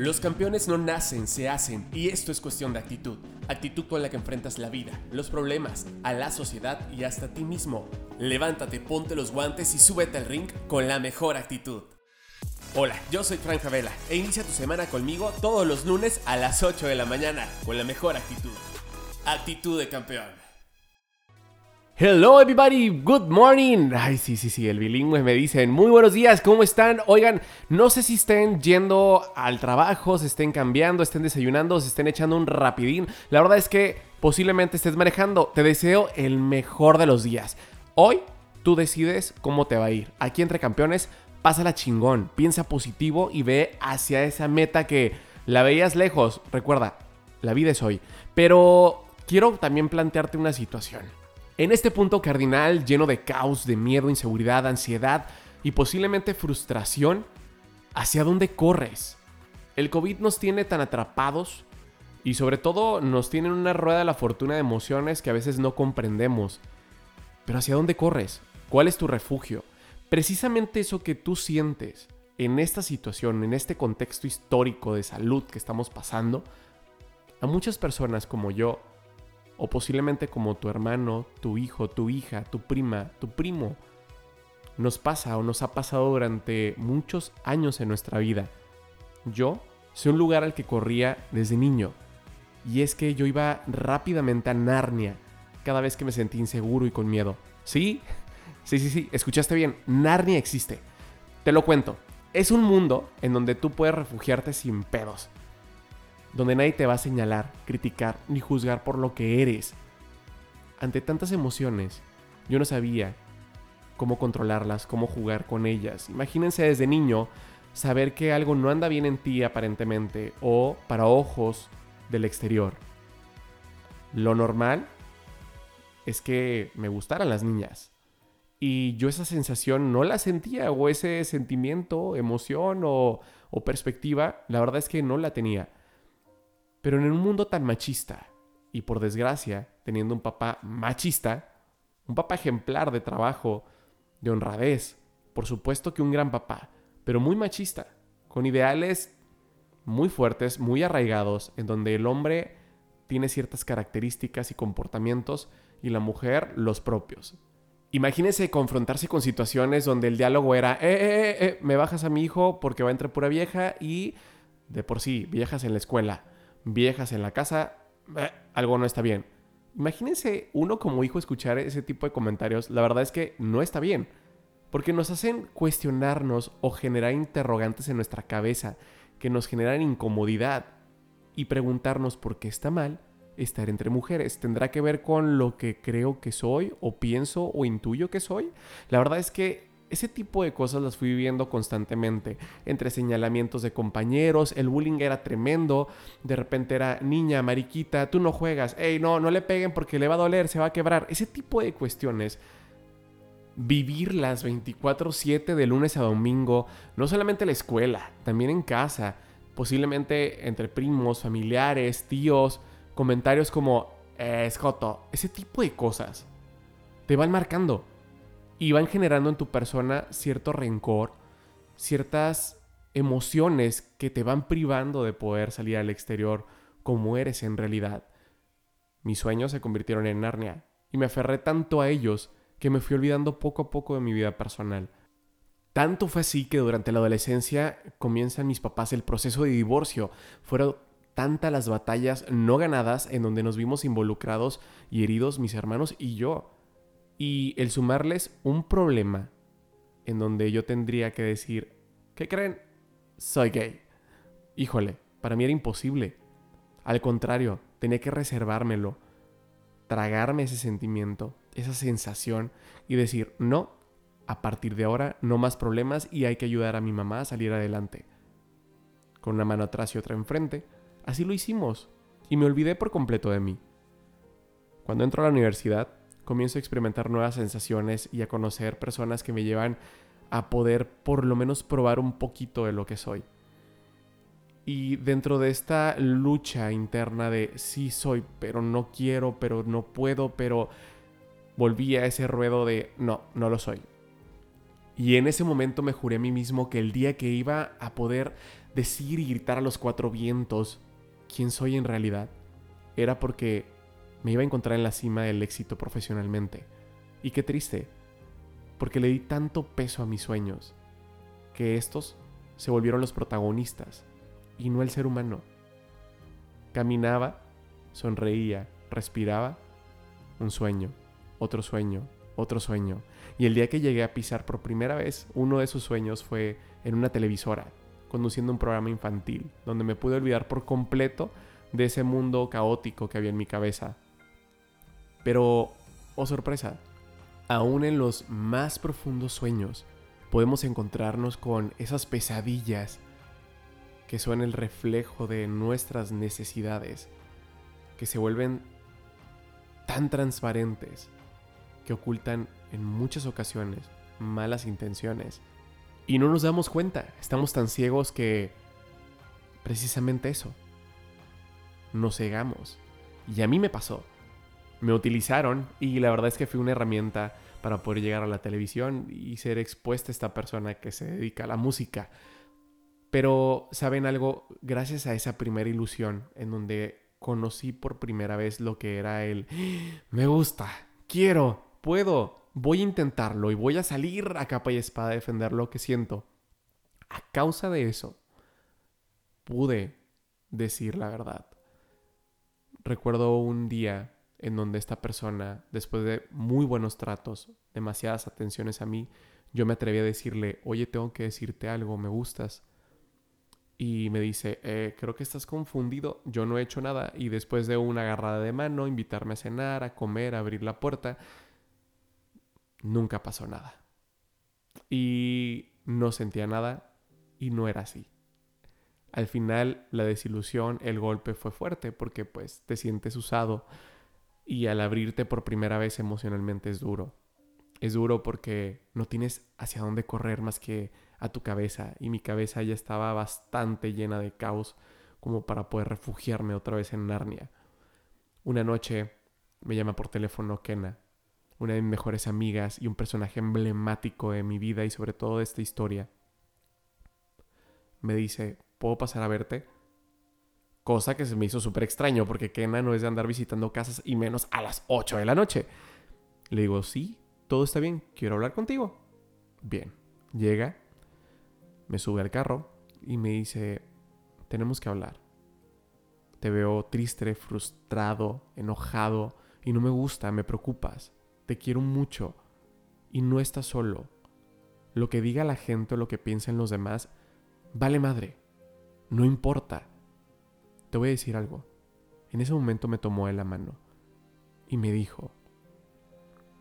Los campeones no nacen, se hacen, y esto es cuestión de actitud. Actitud con la que enfrentas la vida, los problemas, a la sociedad y hasta a ti mismo. Levántate, ponte los guantes y súbete al ring con la mejor actitud. Hola, yo soy Frank Javela e inicia tu semana conmigo todos los lunes a las 8 de la mañana con la mejor actitud. Actitud de campeón. Hello everybody, good morning. Ay, sí, sí, sí, el bilingüe me dicen, muy buenos días, ¿cómo están? Oigan, no sé si estén yendo al trabajo, se estén cambiando, estén desayunando, se estén echando un rapidín. La verdad es que posiblemente estés manejando. Te deseo el mejor de los días. Hoy tú decides cómo te va a ir. Aquí entre campeones, pásala chingón, piensa positivo y ve hacia esa meta que la veías lejos. Recuerda, la vida es hoy. Pero quiero también plantearte una situación. En este punto cardinal, lleno de caos, de miedo, inseguridad, ansiedad y posiblemente frustración, ¿hacia dónde corres? El COVID nos tiene tan atrapados y sobre todo nos tiene en una rueda de la fortuna de emociones que a veces no comprendemos. Pero ¿hacia dónde corres? ¿Cuál es tu refugio? Precisamente eso que tú sientes en esta situación, en este contexto histórico de salud que estamos pasando, a muchas personas como yo o posiblemente como tu hermano, tu hijo, tu hija, tu prima, tu primo, nos pasa o nos ha pasado durante muchos años en nuestra vida. Yo sé un lugar al que corría desde niño, y es que yo iba rápidamente a Narnia cada vez que me sentí inseguro y con miedo. ¿Sí? Sí, sí, sí, escuchaste bien, Narnia existe. Te lo cuento, es un mundo en donde tú puedes refugiarte sin pedos donde nadie te va a señalar, criticar ni juzgar por lo que eres. Ante tantas emociones, yo no sabía cómo controlarlas, cómo jugar con ellas. Imagínense desde niño saber que algo no anda bien en ti aparentemente o para ojos del exterior. Lo normal es que me gustaran las niñas. Y yo esa sensación no la sentía, o ese sentimiento, emoción o, o perspectiva, la verdad es que no la tenía. Pero en un mundo tan machista, y por desgracia, teniendo un papá machista, un papá ejemplar de trabajo, de honradez, por supuesto que un gran papá, pero muy machista, con ideales muy fuertes, muy arraigados, en donde el hombre tiene ciertas características y comportamientos y la mujer los propios. Imagínese confrontarse con situaciones donde el diálogo era, eh, eh, eh, eh me bajas a mi hijo porque va a entrar pura vieja y de por sí, viejas en la escuela viejas en la casa, eh, algo no está bien. Imagínense uno como hijo escuchar ese tipo de comentarios, la verdad es que no está bien, porque nos hacen cuestionarnos o generar interrogantes en nuestra cabeza que nos generan incomodidad y preguntarnos por qué está mal estar entre mujeres. ¿Tendrá que ver con lo que creo que soy o pienso o intuyo que soy? La verdad es que ese tipo de cosas las fui viviendo constantemente, entre señalamientos de compañeros, el bullying era tremendo, de repente era niña, mariquita, tú no juegas, hey, no, no le peguen porque le va a doler, se va a quebrar, ese tipo de cuestiones vivirlas 24/7 de lunes a domingo, no solamente en la escuela, también en casa, posiblemente entre primos, familiares, tíos, comentarios como, eh, ese tipo de cosas, te van marcando y van generando en tu persona cierto rencor, ciertas emociones que te van privando de poder salir al exterior como eres en realidad. Mis sueños se convirtieron en Narnia y me aferré tanto a ellos que me fui olvidando poco a poco de mi vida personal. Tanto fue así que durante la adolescencia comienzan mis papás el proceso de divorcio. Fueron tantas las batallas no ganadas en donde nos vimos involucrados y heridos mis hermanos y yo y el sumarles un problema en donde yo tendría que decir, ¿qué creen? Soy gay. Híjole, para mí era imposible. Al contrario, tenía que reservármelo, tragarme ese sentimiento, esa sensación y decir, no, a partir de ahora no más problemas y hay que ayudar a mi mamá a salir adelante. Con una mano atrás y otra enfrente, así lo hicimos y me olvidé por completo de mí. Cuando entro a la universidad, comienzo a experimentar nuevas sensaciones y a conocer personas que me llevan a poder por lo menos probar un poquito de lo que soy. Y dentro de esta lucha interna de sí soy, pero no quiero, pero no puedo, pero volví a ese ruedo de no, no lo soy. Y en ese momento me juré a mí mismo que el día que iba a poder decir y gritar a los cuatro vientos quién soy en realidad, era porque me iba a encontrar en la cima del éxito profesionalmente. Y qué triste, porque le di tanto peso a mis sueños, que estos se volvieron los protagonistas y no el ser humano. Caminaba, sonreía, respiraba, un sueño, otro sueño, otro sueño. Y el día que llegué a pisar por primera vez, uno de esos sueños fue en una televisora, conduciendo un programa infantil, donde me pude olvidar por completo de ese mundo caótico que había en mi cabeza. Pero, oh sorpresa, aún en los más profundos sueños podemos encontrarnos con esas pesadillas que son el reflejo de nuestras necesidades, que se vuelven tan transparentes, que ocultan en muchas ocasiones malas intenciones. Y no nos damos cuenta, estamos tan ciegos que precisamente eso, nos cegamos. Y a mí me pasó. Me utilizaron y la verdad es que fue una herramienta para poder llegar a la televisión y ser expuesta a esta persona que se dedica a la música. Pero, ¿saben algo? Gracias a esa primera ilusión en donde conocí por primera vez lo que era el me gusta, quiero, puedo, voy a intentarlo y voy a salir a capa y espada a defender lo que siento. A causa de eso, pude decir la verdad. Recuerdo un día en donde esta persona, después de muy buenos tratos, demasiadas atenciones a mí, yo me atreví a decirle, oye, tengo que decirte algo, me gustas. Y me dice, eh, creo que estás confundido, yo no he hecho nada. Y después de una agarrada de mano, invitarme a cenar, a comer, a abrir la puerta, nunca pasó nada. Y no sentía nada y no era así. Al final la desilusión, el golpe fue fuerte porque pues te sientes usado y al abrirte por primera vez emocionalmente es duro. Es duro porque no tienes hacia dónde correr más que a tu cabeza y mi cabeza ya estaba bastante llena de caos como para poder refugiarme otra vez en Narnia. Una noche me llama por teléfono Kena, una de mis mejores amigas y un personaje emblemático de mi vida y sobre todo de esta historia. Me dice, ¿puedo pasar a verte? Cosa que se me hizo súper extraño porque Kena no es de andar visitando casas y menos a las 8 de la noche. Le digo, sí, todo está bien, quiero hablar contigo. Bien, llega, me sube al carro y me dice, tenemos que hablar. Te veo triste, frustrado, enojado y no me gusta, me preocupas. Te quiero mucho y no estás solo. Lo que diga la gente o lo que piensen los demás, vale madre. No importa. Te voy a decir algo. En ese momento me tomó de la mano y me dijo,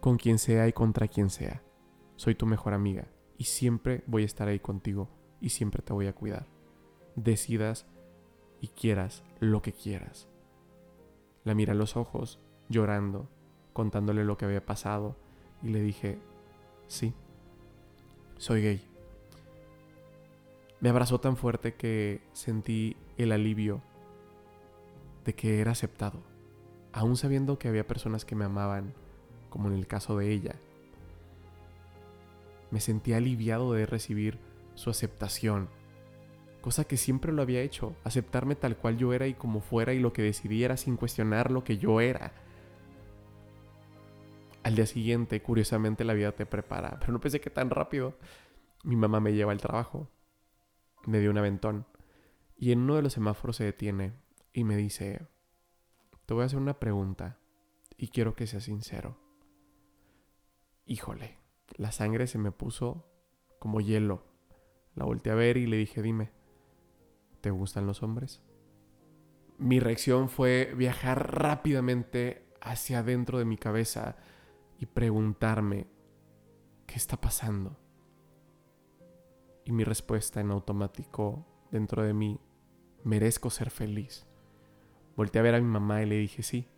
con quien sea y contra quien sea, soy tu mejor amiga y siempre voy a estar ahí contigo y siempre te voy a cuidar. Decidas y quieras lo que quieras. La miré a los ojos, llorando, contándole lo que había pasado y le dije, sí, soy gay. Me abrazó tan fuerte que sentí el alivio de que era aceptado, aún sabiendo que había personas que me amaban, como en el caso de ella. Me sentí aliviado de recibir su aceptación, cosa que siempre lo había hecho, aceptarme tal cual yo era y como fuera y lo que decidiera sin cuestionar lo que yo era. Al día siguiente, curiosamente, la vida te prepara, pero no pensé que tan rápido. Mi mamá me lleva al trabajo me dio un aventón. Y en uno de los semáforos se detiene y me dice, te voy a hacer una pregunta y quiero que seas sincero. Híjole, la sangre se me puso como hielo. La volteé a ver y le dije, dime, ¿te gustan los hombres? Mi reacción fue viajar rápidamente hacia adentro de mi cabeza y preguntarme, ¿qué está pasando? Y mi respuesta en automático dentro de mí, merezco ser feliz. Volté a ver a mi mamá y le dije sí.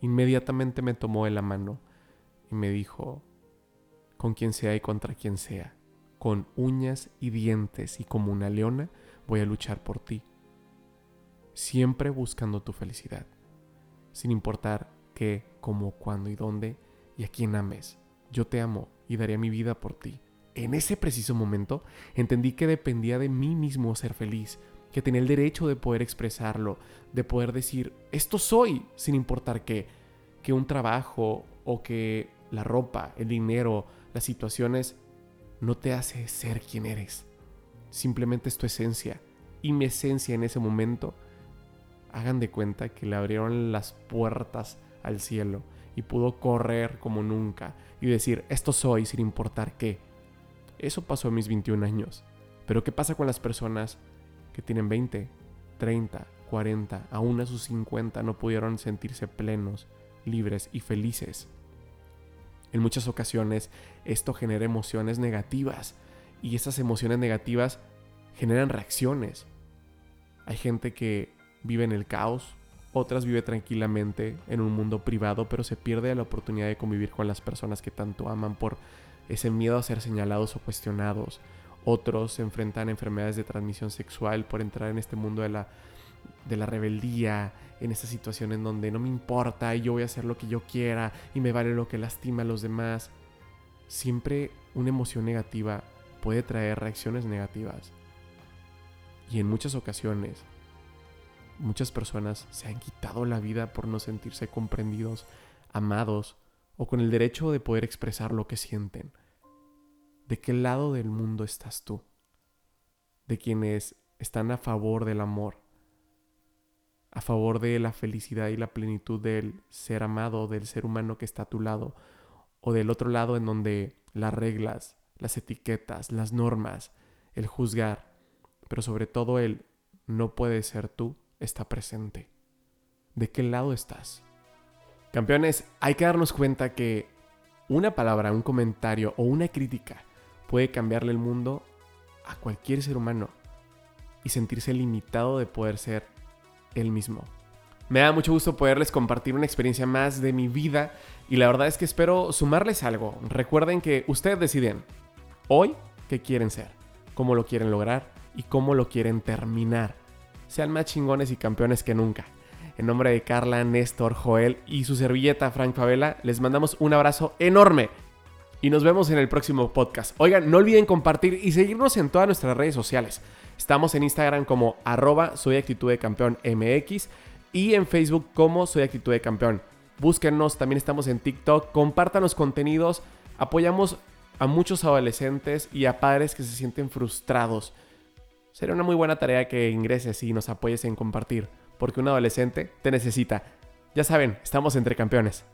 Inmediatamente me tomó de la mano y me dijo, con quien sea y contra quien sea, con uñas y dientes y como una leona, voy a luchar por ti. Siempre buscando tu felicidad, sin importar qué, cómo, cuándo y dónde y a quién ames. Yo te amo y daré mi vida por ti en ese preciso momento entendí que dependía de mí mismo ser feliz, que tenía el derecho de poder expresarlo, de poder decir, esto soy, sin importar qué, que un trabajo o que la ropa, el dinero, las situaciones no te hace ser quien eres. Simplemente es tu esencia. Y mi esencia en ese momento, hagan de cuenta que le abrieron las puertas al cielo y pudo correr como nunca y decir, esto soy sin importar qué. Eso pasó a mis 21 años. Pero ¿qué pasa con las personas que tienen 20, 30, 40, aún a sus 50 no pudieron sentirse plenos, libres y felices? En muchas ocasiones esto genera emociones negativas y esas emociones negativas generan reacciones. Hay gente que vive en el caos, otras vive tranquilamente en un mundo privado, pero se pierde la oportunidad de convivir con las personas que tanto aman por ese miedo a ser señalados o cuestionados. Otros se enfrentan a enfermedades de transmisión sexual por entrar en este mundo de la, de la rebeldía, en esta situación en donde no me importa y yo voy a hacer lo que yo quiera y me vale lo que lastima a los demás. Siempre una emoción negativa puede traer reacciones negativas. Y en muchas ocasiones, muchas personas se han quitado la vida por no sentirse comprendidos, amados o con el derecho de poder expresar lo que sienten. ¿De qué lado del mundo estás tú? De quienes están a favor del amor, a favor de la felicidad y la plenitud del ser amado, del ser humano que está a tu lado, o del otro lado en donde las reglas, las etiquetas, las normas, el juzgar, pero sobre todo el no puede ser tú, está presente. ¿De qué lado estás? Campeones, hay que darnos cuenta que una palabra, un comentario o una crítica puede cambiarle el mundo a cualquier ser humano y sentirse limitado de poder ser él mismo. Me da mucho gusto poderles compartir una experiencia más de mi vida y la verdad es que espero sumarles algo. Recuerden que ustedes deciden hoy qué quieren ser, cómo lo quieren lograr y cómo lo quieren terminar. Sean más chingones y campeones que nunca. En nombre de Carla, Néstor, Joel y su servilleta Frank Favela, les mandamos un abrazo enorme y nos vemos en el próximo podcast. Oigan, no olviden compartir y seguirnos en todas nuestras redes sociales. Estamos en Instagram como arroba soy actitud campeón y en Facebook como soy actitud de campeón. Búsquennos, también estamos en TikTok, compartan los contenidos, apoyamos a muchos adolescentes y a padres que se sienten frustrados. Sería una muy buena tarea que ingreses y nos apoyes en compartir, porque un adolescente te necesita. Ya saben, estamos entre campeones.